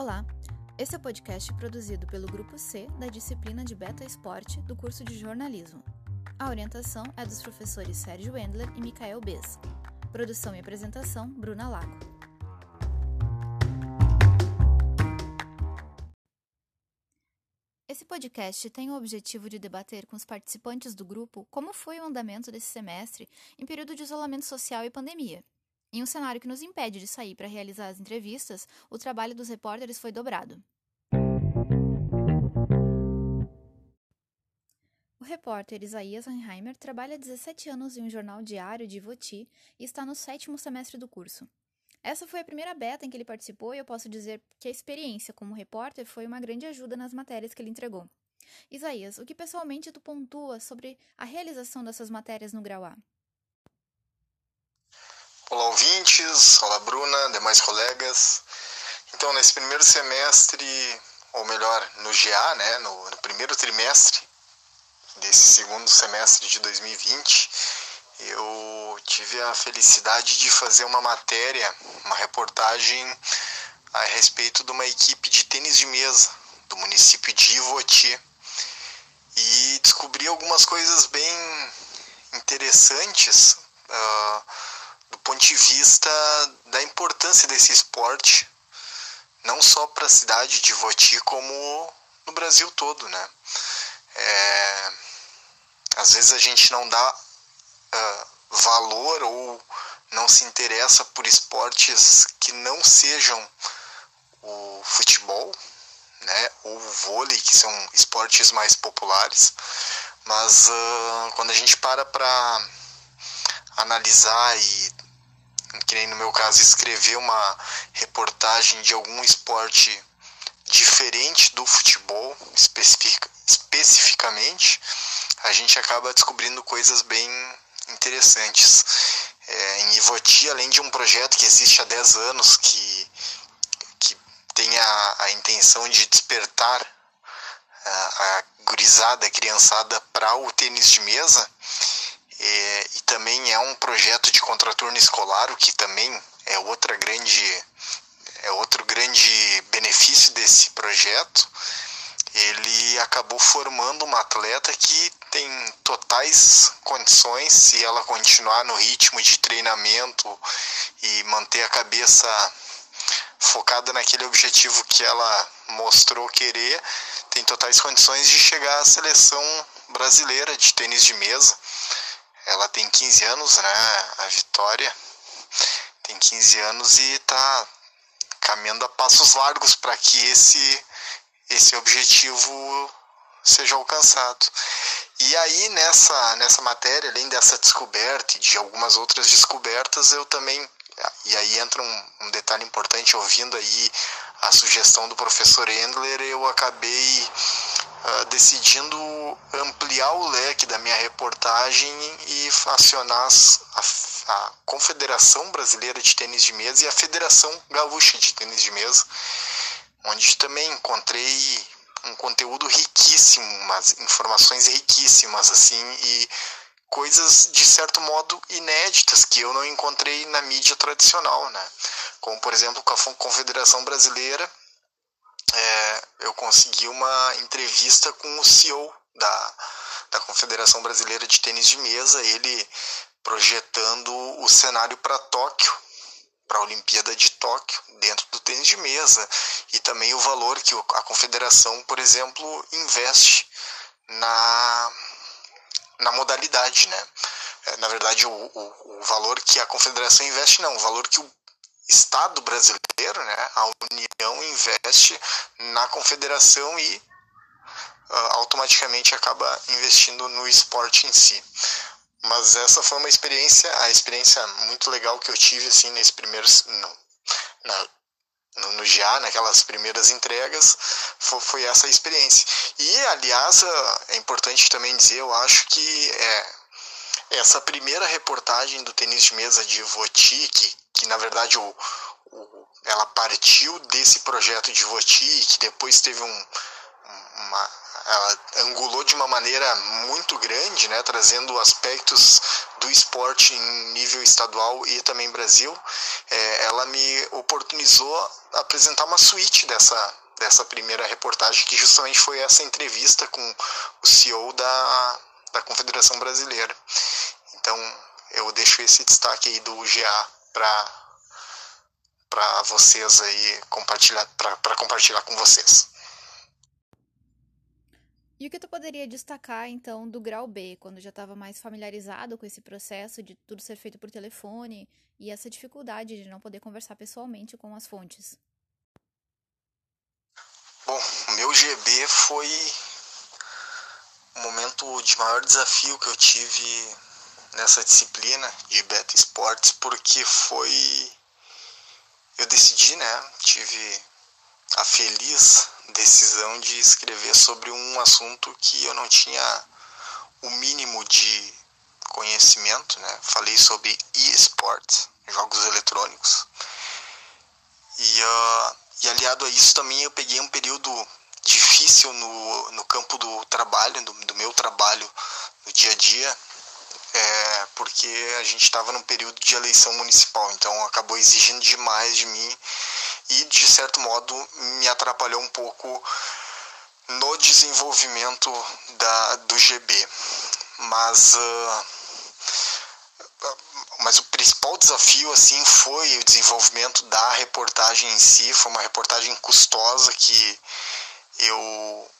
Olá, esse é o podcast produzido pelo Grupo C da disciplina de Beta Esporte do curso de jornalismo. A orientação é dos professores Sérgio Wendler e Micael Bez. Produção e apresentação, Bruna Lago. Esse podcast tem o objetivo de debater com os participantes do grupo como foi o andamento desse semestre em período de isolamento social e pandemia, em um cenário que nos impede de sair para realizar as entrevistas, o trabalho dos repórteres foi dobrado. O repórter Isaías Anheimer trabalha há 17 anos em um jornal diário de Ivoti e está no sétimo semestre do curso. Essa foi a primeira beta em que ele participou e eu posso dizer que a experiência como repórter foi uma grande ajuda nas matérias que ele entregou. Isaías, o que pessoalmente tu pontua sobre a realização dessas matérias no grau A? Olá, ouvintes. Olá, Bruna, demais colegas. Então, nesse primeiro semestre, ou melhor, no GA, né, no, no primeiro trimestre desse segundo semestre de 2020, eu tive a felicidade de fazer uma matéria, uma reportagem a respeito de uma equipe de tênis de mesa do município de Ivoti e descobri algumas coisas bem interessantes. Uh, ponto de vista da importância desse esporte, não só para a cidade de Voti, como no Brasil todo, né? É, às vezes a gente não dá uh, valor ou não se interessa por esportes que não sejam o futebol, né, ou o vôlei, que são esportes mais populares, mas uh, quando a gente para para analisar e que nem no meu caso, escrever uma reportagem de algum esporte diferente do futebol, especific, especificamente, a gente acaba descobrindo coisas bem interessantes. É, em Ivoti, além de um projeto que existe há 10 anos, que, que tem a, a intenção de despertar a, a gurizada, a criançada para o tênis de mesa, é, e também é um projeto de contraturno escolar, o que também é outra grande é outro grande benefício desse projeto. Ele acabou formando uma atleta que tem totais condições, se ela continuar no ritmo de treinamento e manter a cabeça focada naquele objetivo que ela mostrou querer, tem totais condições de chegar à seleção brasileira de tênis de mesa. Ela tem 15 anos, né? A Vitória tem 15 anos e está caminhando a passos largos para que esse, esse objetivo seja alcançado. E aí nessa, nessa matéria, além dessa descoberta e de algumas outras descobertas, eu também, e aí entra um, um detalhe importante, ouvindo aí a sugestão do professor Endler, eu acabei uh, decidindo ampliar o leque da minha reportagem e acionar a, a Confederação Brasileira de Tênis de Mesa e a Federação Gaúcha de Tênis de Mesa, onde também encontrei um conteúdo riquíssimo, umas informações riquíssimas assim e coisas de certo modo inéditas que eu não encontrei na mídia tradicional, né? Como por exemplo com a Confederação Brasileira é, eu consegui uma entrevista com o CEO da, da Confederação Brasileira de Tênis de Mesa, ele projetando o cenário para Tóquio, para a Olimpíada de Tóquio, dentro do tênis de mesa, e também o valor que a Confederação, por exemplo, investe na, na modalidade, né? É, na verdade, o, o, o valor que a Confederação investe, não, o valor que o Estado brasileiro, né, a União investe na confederação e uh, automaticamente acaba investindo no esporte em si. Mas essa foi uma experiência, a experiência muito legal que eu tive assim nesse primeiro no, na, no, no GA, naquelas primeiras entregas, foi, foi, essa experiência. E aliás, é importante também dizer, eu acho que é, essa primeira reportagem do tênis de mesa de Voti, que, que na verdade o, o, ela partiu desse projeto de Voti, que depois teve um, uma, ela angulou de uma maneira muito grande, né, trazendo aspectos do esporte em nível estadual e também Brasil. É, ela me oportunizou apresentar uma suíte dessa, dessa primeira reportagem, que justamente foi essa entrevista com o CEO da, da Confederação Brasileira. Então, eu deixo esse destaque aí do GA para para vocês aí compartilhar para compartilhar com vocês. E o que tu poderia destacar então do grau B, quando já estava mais familiarizado com esse processo de tudo ser feito por telefone e essa dificuldade de não poder conversar pessoalmente com as fontes? Bom, o meu GB foi momento de maior desafio que eu tive nessa disciplina de beta esportes, porque foi eu decidi, né, tive a feliz decisão de escrever sobre um assunto que eu não tinha o mínimo de conhecimento, né? Falei sobre e-sports, jogos eletrônicos. E, uh, e aliado a isso também eu peguei um período difícil no, no campo do trabalho, do, do meu trabalho no dia a dia, é, porque a gente estava num período de eleição municipal, então acabou exigindo demais de mim e, de certo modo, me atrapalhou um pouco no desenvolvimento da, do GB. Mas, uh, mas o principal desafio assim foi o desenvolvimento da reportagem em si. Foi uma reportagem custosa que eu,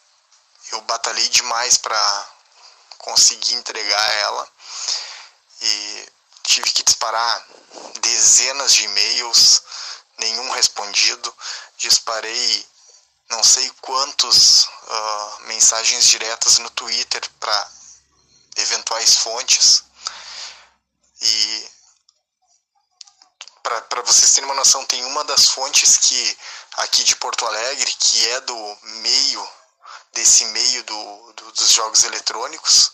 eu batalhei demais para conseguir entregar ela e tive que disparar dezenas de e-mails, nenhum respondido. Disparei não sei quantos uh, mensagens diretas no Twitter para eventuais fontes. E para vocês terem uma noção, tem uma das fontes que aqui de Porto Alegre, que é do meio, desse meio do, do dos jogos eletrônicos,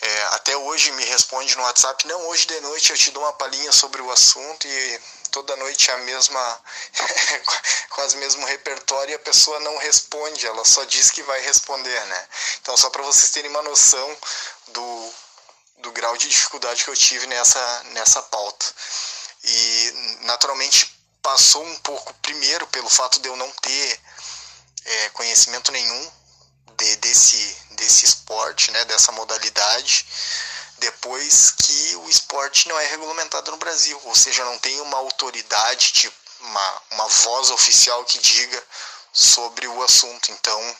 é, até hoje me responde no WhatsApp, não, hoje de noite eu te dou uma palhinha sobre o assunto e toda noite é a mesma, quase mesmo repertório e a pessoa não responde, ela só diz que vai responder, né? Então só para vocês terem uma noção do, do grau de dificuldade que eu tive nessa, nessa pauta. E naturalmente passou um pouco primeiro pelo fato de eu não ter é, conhecimento nenhum de, desse, desse esporte, né, dessa modalidade, depois que o esporte não é regulamentado no Brasil, ou seja, não tem uma autoridade, tipo, uma, uma voz oficial que diga sobre o assunto. Então,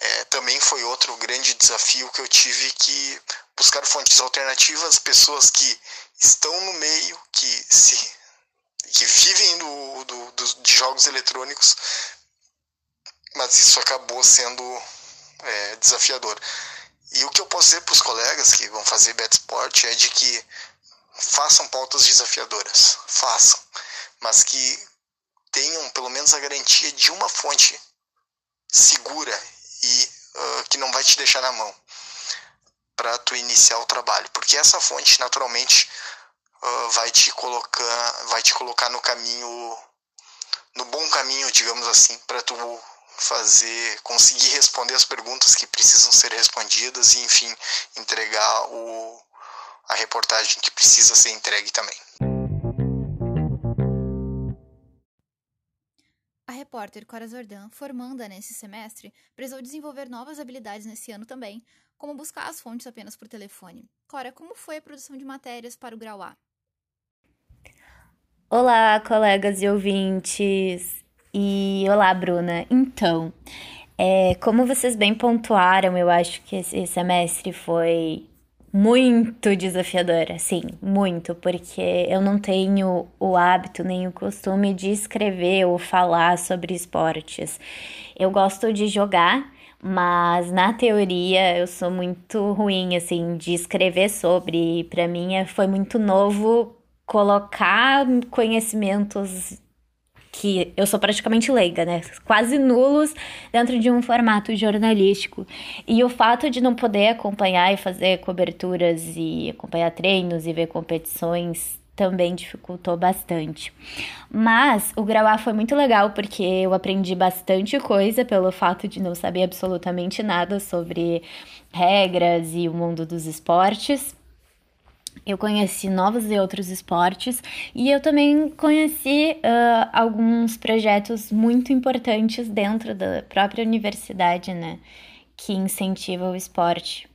é, também foi outro grande desafio que eu tive que buscar fontes alternativas, pessoas que estão no meio, que se que vivem do, do, do de jogos eletrônicos, mas isso acabou sendo é, desafiador. E o que eu posso dizer para os colegas que vão fazer Betsport é de que façam pautas desafiadoras, façam, mas que tenham pelo menos a garantia de uma fonte segura e uh, que não vai te deixar na mão para tu iniciar o trabalho, porque essa fonte naturalmente uh, vai te colocar, vai te colocar no caminho, no bom caminho, digamos assim, para tu fazer, conseguir responder as perguntas que precisam ser respondidas e, enfim, entregar o, a reportagem que precisa ser entregue também. A repórter Cora Zordan, formanda nesse semestre, precisou desenvolver novas habilidades nesse ano também, como buscar as fontes apenas por telefone. Cora, como foi a produção de matérias para o Grau A? Olá, colegas e ouvintes! E olá, Bruna. Então, é, como vocês bem pontuaram, eu acho que esse semestre foi muito desafiador, assim, muito, porque eu não tenho o hábito nem o costume de escrever ou falar sobre esportes. Eu gosto de jogar, mas na teoria eu sou muito ruim, assim, de escrever sobre. Para mim é, foi muito novo colocar conhecimentos que eu sou praticamente leiga, né? Quase nulos dentro de um formato jornalístico. E o fato de não poder acompanhar e fazer coberturas e acompanhar treinos e ver competições também dificultou bastante. Mas o grau A foi muito legal porque eu aprendi bastante coisa pelo fato de não saber absolutamente nada sobre regras e o mundo dos esportes. Eu conheci novos e outros esportes e eu também conheci uh, alguns projetos muito importantes dentro da própria universidade, né? Que incentiva o esporte.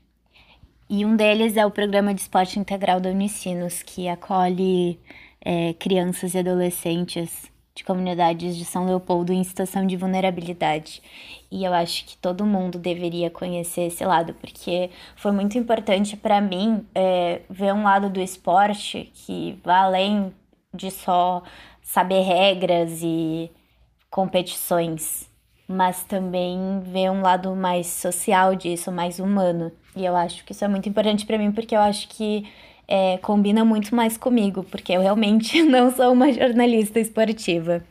E um deles é o Programa de Esporte Integral da Unicinos, que acolhe é, crianças e adolescentes de comunidades de São Leopoldo em situação de vulnerabilidade. E eu acho que todo mundo deveria conhecer esse lado, porque foi muito importante para mim é, ver um lado do esporte que vai além de só saber regras e competições, mas também ver um lado mais social disso, mais humano. E eu acho que isso é muito importante para mim, porque eu acho que é, combina muito mais comigo, porque eu realmente não sou uma jornalista esportiva.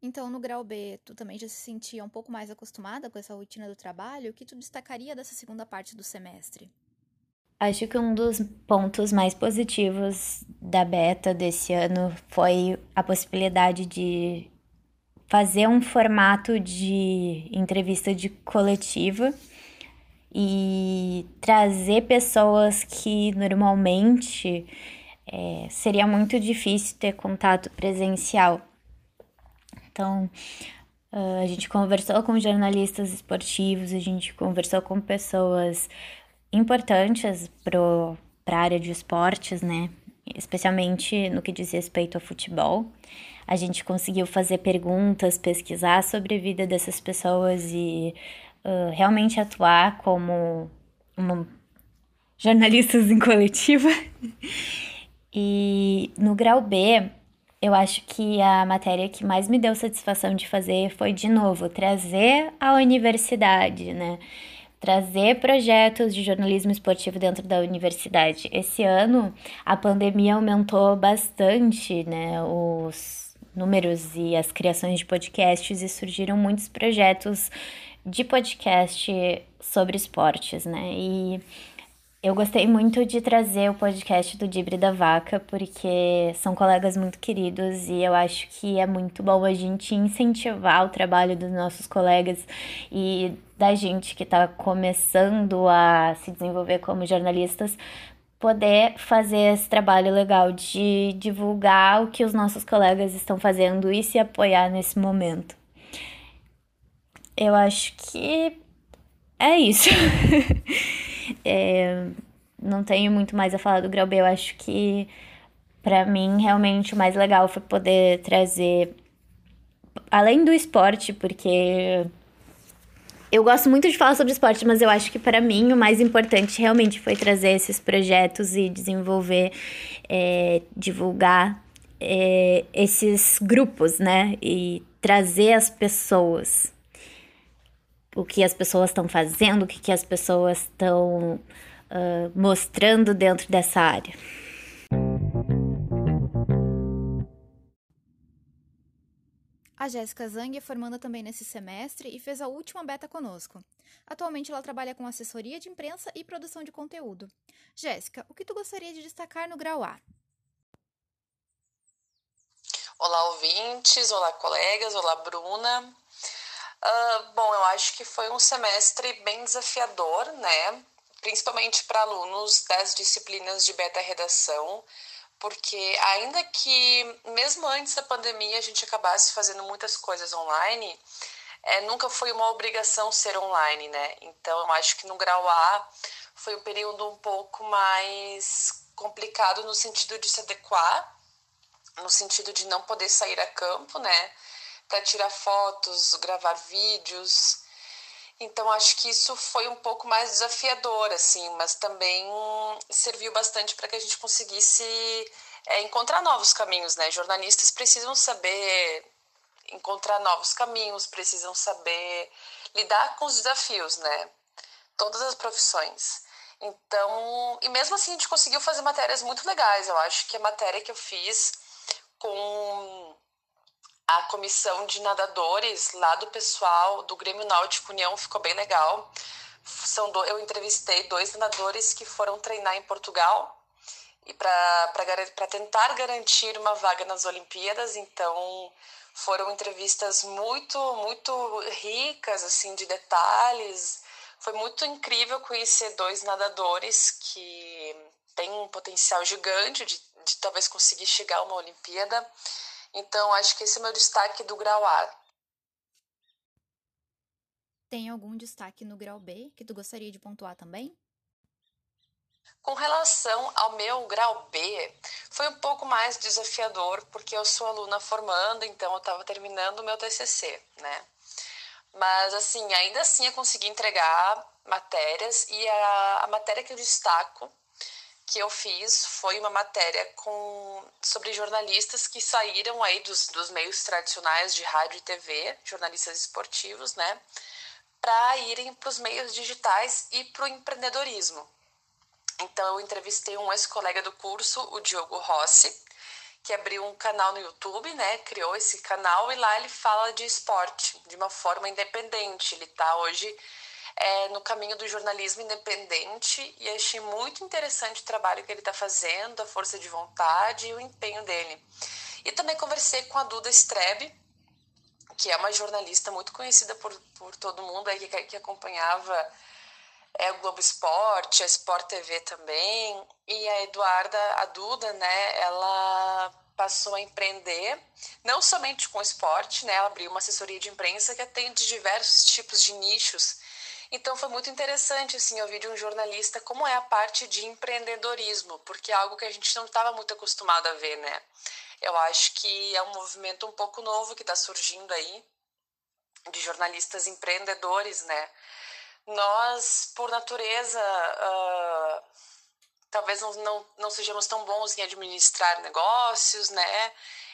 Então, no grau B, tu também já se sentia um pouco mais acostumada com essa rotina do trabalho? O que tu destacaria dessa segunda parte do semestre? Acho que um dos pontos mais positivos da beta desse ano foi a possibilidade de fazer um formato de entrevista de coletiva e trazer pessoas que normalmente é, seria muito difícil ter contato presencial. Então, a gente conversou com jornalistas esportivos, a gente conversou com pessoas importantes para a área de esportes, né? Especialmente no que diz respeito ao futebol. A gente conseguiu fazer perguntas, pesquisar sobre a vida dessas pessoas e realmente atuar como uma jornalistas em coletiva. e no grau B, eu acho que a matéria que mais me deu satisfação de fazer foi, de novo, trazer a universidade, né? Trazer projetos de jornalismo esportivo dentro da universidade. Esse ano, a pandemia aumentou bastante, né? Os números e as criações de podcasts e surgiram muitos projetos de podcast sobre esportes, né? E eu gostei muito de trazer o podcast do Dibre da Vaca, porque são colegas muito queridos e eu acho que é muito bom a gente incentivar o trabalho dos nossos colegas e da gente que está começando a se desenvolver como jornalistas, poder fazer esse trabalho legal de divulgar o que os nossos colegas estão fazendo e se apoiar nesse momento. Eu acho que é isso. é, não tenho muito mais a falar do Grau B. Eu acho que, para mim, realmente o mais legal foi poder trazer, além do esporte, porque eu gosto muito de falar sobre esporte, mas eu acho que para mim o mais importante realmente foi trazer esses projetos e desenvolver, é, divulgar é, esses grupos, né? E trazer as pessoas o que as pessoas estão fazendo, o que, que as pessoas estão uh, mostrando dentro dessa área. A Jéssica Zang é formanda também nesse semestre e fez a última beta conosco. Atualmente ela trabalha com assessoria de imprensa e produção de conteúdo. Jéssica, o que tu gostaria de destacar no grau A? Olá, ouvintes, olá, colegas, olá, Bruna. Uh, bom, eu acho que foi um semestre bem desafiador, né? Principalmente para alunos das disciplinas de beta redação, porque ainda que mesmo antes da pandemia a gente acabasse fazendo muitas coisas online, é, nunca foi uma obrigação ser online, né? Então eu acho que no grau A foi um período um pouco mais complicado no sentido de se adequar, no sentido de não poder sair a campo, né? Para tirar fotos, gravar vídeos. Então acho que isso foi um pouco mais desafiador, assim, mas também serviu bastante para que a gente conseguisse é, encontrar novos caminhos, né? Jornalistas precisam saber encontrar novos caminhos, precisam saber lidar com os desafios, né? Todas as profissões. Então, e mesmo assim a gente conseguiu fazer matérias muito legais. Eu acho que a matéria que eu fiz com a comissão de nadadores lá do pessoal do Grêmio Náutico União ficou bem legal. São do, eu entrevistei dois nadadores que foram treinar em Portugal e para tentar garantir uma vaga nas Olimpíadas. Então, foram entrevistas muito, muito ricas, assim, de detalhes. Foi muito incrível conhecer dois nadadores que têm um potencial gigante de, de talvez conseguir chegar a uma Olimpíada. Então, acho que esse é o meu destaque do grau A. Tem algum destaque no grau B que tu gostaria de pontuar também? Com relação ao meu grau B, foi um pouco mais desafiador, porque eu sou aluna formando, então eu estava terminando o meu TCC, né? Mas, assim, ainda assim eu consegui entregar matérias e a, a matéria que eu destaco que eu fiz foi uma matéria com, sobre jornalistas que saíram aí dos, dos meios tradicionais de rádio e TV, jornalistas esportivos, né? Para irem para os meios digitais e para o empreendedorismo. Então, eu entrevistei um ex-colega do curso, o Diogo Rossi, que abriu um canal no YouTube, né? Criou esse canal e lá ele fala de esporte de uma forma independente. Ele está hoje é, no caminho do jornalismo independente e achei muito interessante o trabalho que ele está fazendo, a força de vontade e o empenho dele. E também conversei com a Duda Strebe, que é uma jornalista muito conhecida por, por todo mundo aí que, que acompanhava é o Globo Esporte, a Sport TV também, e a Eduarda, a Duda, né, ela passou a empreender, não somente com esporte, né, ela abriu uma assessoria de imprensa que atende diversos tipos de nichos, então foi muito interessante, assim, ouvir de um jornalista como é a parte de empreendedorismo, porque é algo que a gente não estava muito acostumado a ver, né, eu acho que é um movimento um pouco novo que está surgindo aí, de jornalistas empreendedores, né, nós, por natureza, uh, talvez não, não, não sejamos tão bons em administrar negócios, né?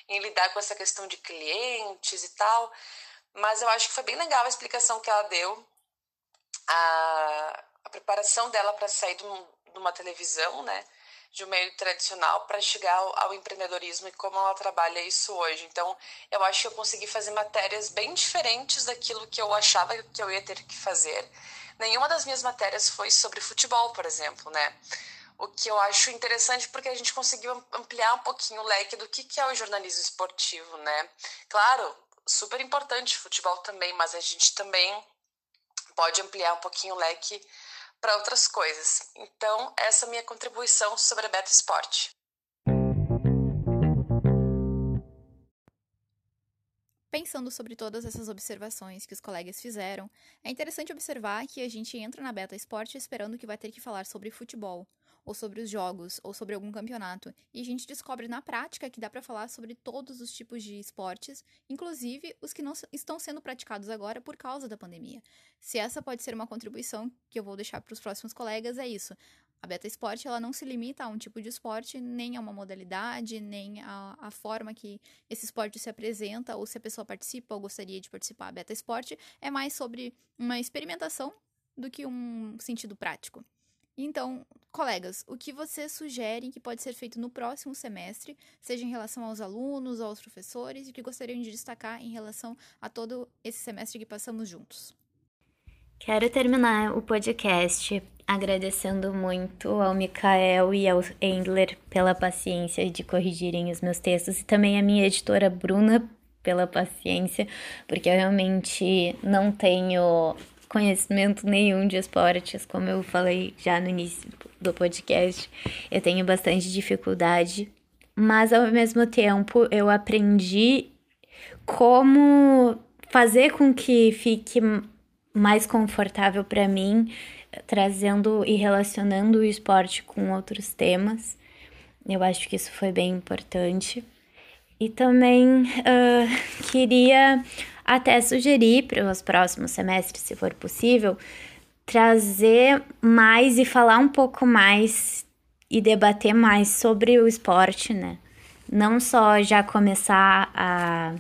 Em lidar com essa questão de clientes e tal. Mas eu acho que foi bem legal a explicação que ela deu, a, a preparação dela para sair de, um, de uma televisão, né? de um meio tradicional para chegar ao, ao, empreendedorismo e como ela trabalha isso hoje. Então, eu acho que eu consegui fazer matérias bem diferentes daquilo que eu achava que eu ia ter que fazer. Nenhuma das minhas matérias foi sobre futebol, por exemplo, né? O que eu acho interessante porque a gente conseguiu ampliar um pouquinho o leque do que, que é o jornalismo esportivo, né? Claro, super importante futebol também, mas a gente também pode ampliar um pouquinho o leque para outras coisas. Então, essa é a minha contribuição sobre a Beta Esporte. Pensando sobre todas essas observações que os colegas fizeram, é interessante observar que a gente entra na Beta Esporte esperando que vai ter que falar sobre futebol, ou sobre os jogos, ou sobre algum campeonato, e a gente descobre na prática que dá para falar sobre todos os tipos de esportes, inclusive os que não estão sendo praticados agora por causa da pandemia. Se essa pode ser uma contribuição que eu vou deixar para os próximos colegas, é isso. A beta esporte ela não se limita a um tipo de esporte, nem a uma modalidade, nem a, a forma que esse esporte se apresenta, ou se a pessoa participa ou gostaria de participar. A beta esporte é mais sobre uma experimentação do que um sentido prático. Então, colegas, o que vocês sugerem que pode ser feito no próximo semestre, seja em relação aos alunos, aos professores, e que gostariam de destacar em relação a todo esse semestre que passamos juntos? Quero terminar o podcast agradecendo muito ao Mikael e ao Endler pela paciência de corrigirem os meus textos e também a minha editora Bruna pela paciência, porque eu realmente não tenho conhecimento nenhum de esportes, como eu falei já no início do podcast. Eu tenho bastante dificuldade, mas ao mesmo tempo eu aprendi como fazer com que fique mais confortável para mim trazendo e relacionando o esporte com outros temas. Eu acho que isso foi bem importante. E também uh, queria até sugerir para os próximos semestres, se for possível, trazer mais e falar um pouco mais e debater mais sobre o esporte, né? Não só já começar a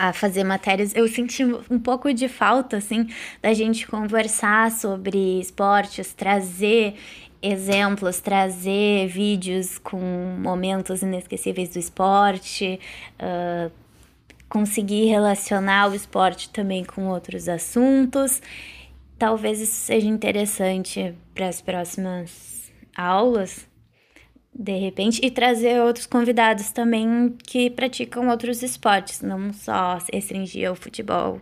a fazer matérias, eu senti um pouco de falta, assim, da gente conversar sobre esportes, trazer exemplos, trazer vídeos com momentos inesquecíveis do esporte, uh, conseguir relacionar o esporte também com outros assuntos. Talvez isso seja interessante para as próximas aulas, de repente, e trazer outros convidados também que praticam outros esportes, não só restringir ao futebol,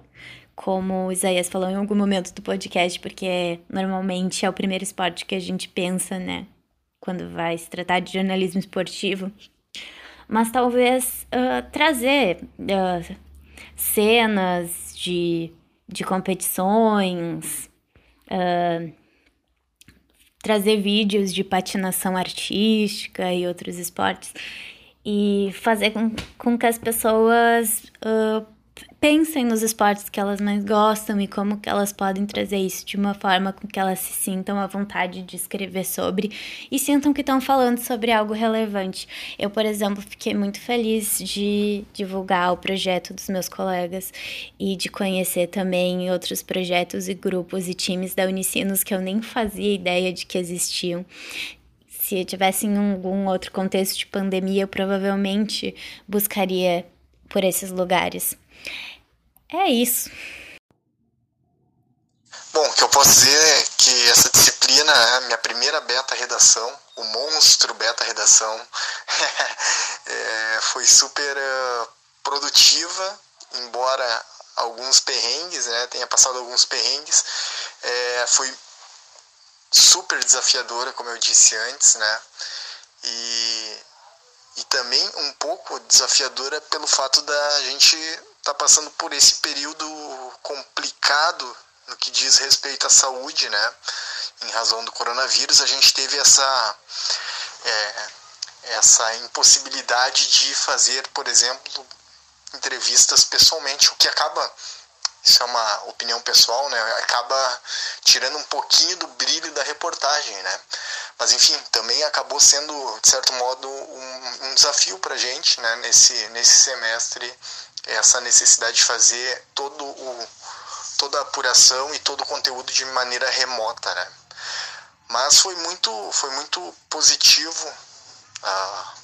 como o Isaías falou em algum momento do podcast, porque normalmente é o primeiro esporte que a gente pensa, né? Quando vai se tratar de jornalismo esportivo. Mas talvez uh, trazer uh, cenas de, de competições, uh, trazer vídeos de patinação artística e outros esportes e fazer com, com que as pessoas pensem nos esportes que elas mais gostam e como que elas podem trazer isso de uma forma com que elas se sintam à vontade de escrever sobre e sintam que estão falando sobre algo relevante. Eu, por exemplo, fiquei muito feliz de divulgar o projeto dos meus colegas e de conhecer também outros projetos e grupos e times da Unicinos que eu nem fazia ideia de que existiam se tivesse em algum outro contexto de pandemia, eu provavelmente buscaria por esses lugares. É isso. Bom, o que eu posso dizer é que essa disciplina é a minha primeira beta redação, o monstro beta redação, é, foi super uh, produtiva, embora alguns perrengues, né, tenha passado alguns perrengues, é, foi super desafiadora, como eu disse antes, né, e, e também um pouco desafiadora pelo fato da gente está passando por esse período complicado no que diz respeito à saúde, né? Em razão do coronavírus, a gente teve essa, é, essa impossibilidade de fazer, por exemplo, entrevistas pessoalmente, o que acaba, isso é uma opinião pessoal, né? Acaba tirando um pouquinho do brilho da reportagem, né? Mas enfim, também acabou sendo, de certo modo, um, um desafio para gente né? nesse, nesse semestre essa necessidade de fazer todo o, toda a apuração e todo o conteúdo de maneira remota, né? Mas foi muito, foi muito positivo ah,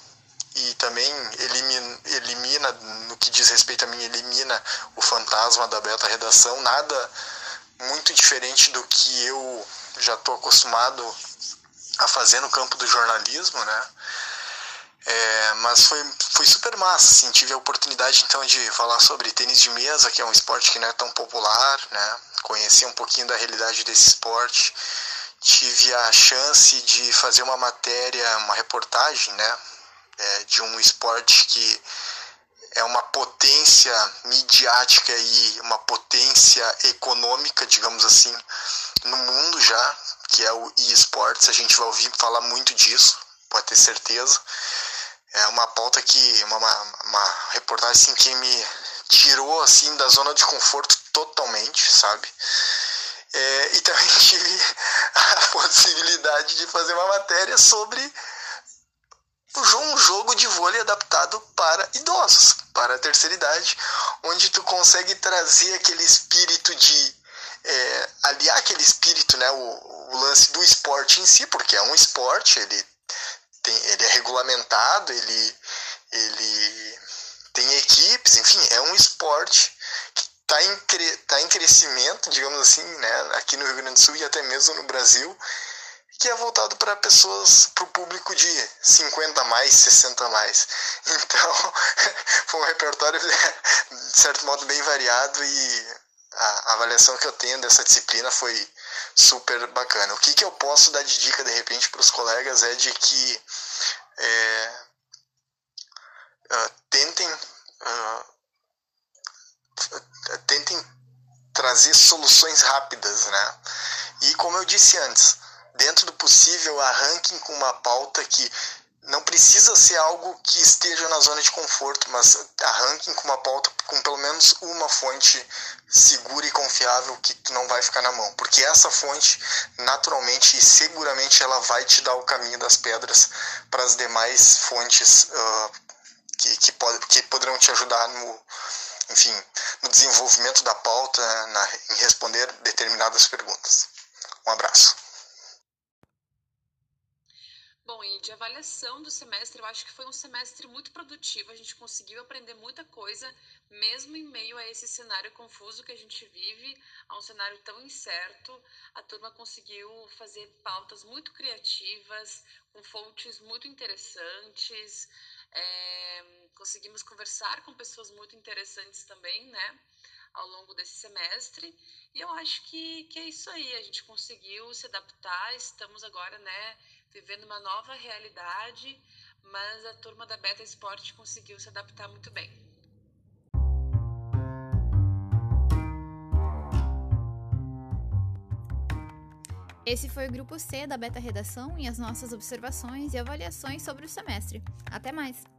e também elimina, elimina, no que diz respeito a mim, elimina o fantasma da beta redação, nada muito diferente do que eu já estou acostumado a fazer no campo do jornalismo, né? É, mas foi, foi super massa, assim, tive a oportunidade então de falar sobre tênis de mesa, que é um esporte que não é tão popular, né? Conheci um pouquinho da realidade desse esporte. Tive a chance de fazer uma matéria, uma reportagem, né? É, de um esporte que é uma potência midiática e uma potência econômica, digamos assim, no mundo já, que é o eSports. A gente vai ouvir falar muito disso, pode ter certeza é uma pauta que uma, uma, reportagem assim que me tirou assim da zona de conforto totalmente, sabe? É, e também tive a possibilidade de fazer uma matéria sobre um jogo de vôlei adaptado para idosos, para a terceira idade, onde tu consegue trazer aquele espírito de é, aliar aquele espírito, né, o, o lance do esporte em si, porque é um esporte, ele tem, ele é regulamentado, ele, ele tem equipes, enfim, é um esporte que está em, tá em crescimento, digamos assim, né, aqui no Rio Grande do Sul e até mesmo no Brasil, que é voltado para pessoas, para o público de 50 a mais, 60 a mais. Então, foi um repertório, de certo modo, bem variado e a avaliação que eu tenho dessa disciplina foi super bacana. O que, que eu posso dar de dica de repente para os colegas é de que é, uh, tentem uh, tentem trazer soluções rápidas, né? E como eu disse antes, dentro do possível arranquem com uma pauta que não precisa ser algo que esteja na zona de conforto, mas arranquem com uma pauta com pelo menos uma fonte segura e confiável que não vai ficar na mão, porque essa fonte naturalmente e seguramente ela vai te dar o caminho das pedras para as demais fontes uh, que, que, pod que poderão te ajudar no, enfim, no desenvolvimento da pauta, na, em responder determinadas perguntas. Um abraço. Bom, e de avaliação do semestre, eu acho que foi um semestre muito produtivo. A gente conseguiu aprender muita coisa, mesmo em meio a esse cenário confuso que a gente vive, a um cenário tão incerto. A turma conseguiu fazer pautas muito criativas, com fontes muito interessantes. É, conseguimos conversar com pessoas muito interessantes também, né? Ao longo desse semestre. E eu acho que, que é isso aí. A gente conseguiu se adaptar. Estamos agora, né? Vivendo uma nova realidade, mas a turma da Beta Esporte conseguiu se adaptar muito bem. Esse foi o grupo C da Beta Redação e as nossas observações e avaliações sobre o semestre. Até mais!